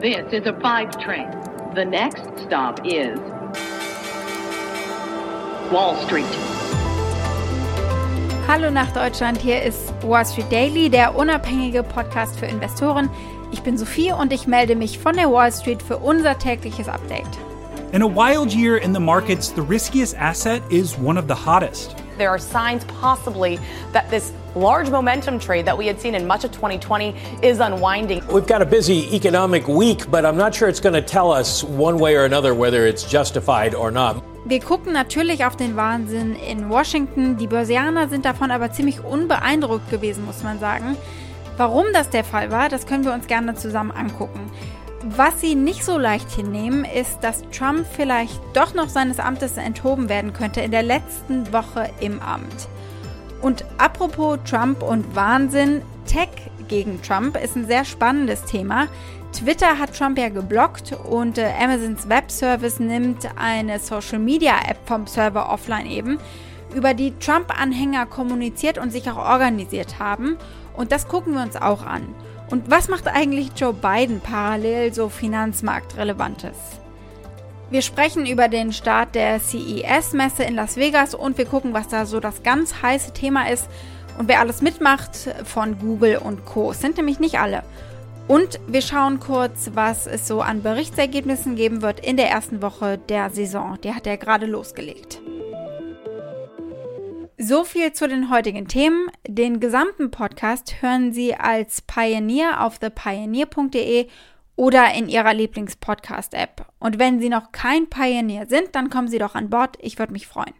This is a five train. The next stop is Wall Street. Hallo nach Deutschland, hier ist Wall Street Daily, der unabhängige Podcast für Investoren. Ich bin Sophie und ich melde mich von der Wall Street für unser tägliches Update. In a wild year in the markets, the riskiest asset is one of the hottest. There are signs possibly that this large momentum trade that we had seen in much of 2020 is unwinding. We've got a busy economic week, but I'm not sure it's going to tell us one way or another whether it's justified or not. Wir gucken natürlich auf den Wahnsinn in Washington. Die Börsianer sind davon aber ziemlich unbeeindruckt gewesen, muss man sagen. Warum das der Fall war, das können wir uns gerne zusammen angucken. Was sie nicht so leicht hinnehmen, ist, dass Trump vielleicht doch noch seines Amtes enthoben werden könnte in der letzten Woche im Amt. Und apropos Trump und Wahnsinn, Tech gegen Trump ist ein sehr spannendes Thema. Twitter hat Trump ja geblockt und äh, Amazons Webservice nimmt eine Social Media App vom Server offline eben, über die Trump-Anhänger kommuniziert und sich auch organisiert haben. Und das gucken wir uns auch an. Und was macht eigentlich Joe Biden parallel so finanzmarktrelevantes? Wir sprechen über den Start der CES-Messe in Las Vegas und wir gucken, was da so das ganz heiße Thema ist und wer alles mitmacht von Google und Co. Es sind nämlich nicht alle. Und wir schauen kurz, was es so an Berichtsergebnissen geben wird in der ersten Woche der Saison. Die hat ja gerade losgelegt. So viel zu den heutigen Themen. Den gesamten Podcast hören Sie als Pioneer auf thepioneer.de oder in Ihrer Lieblingspodcast-App. Und wenn Sie noch kein Pioneer sind, dann kommen Sie doch an Bord. Ich würde mich freuen.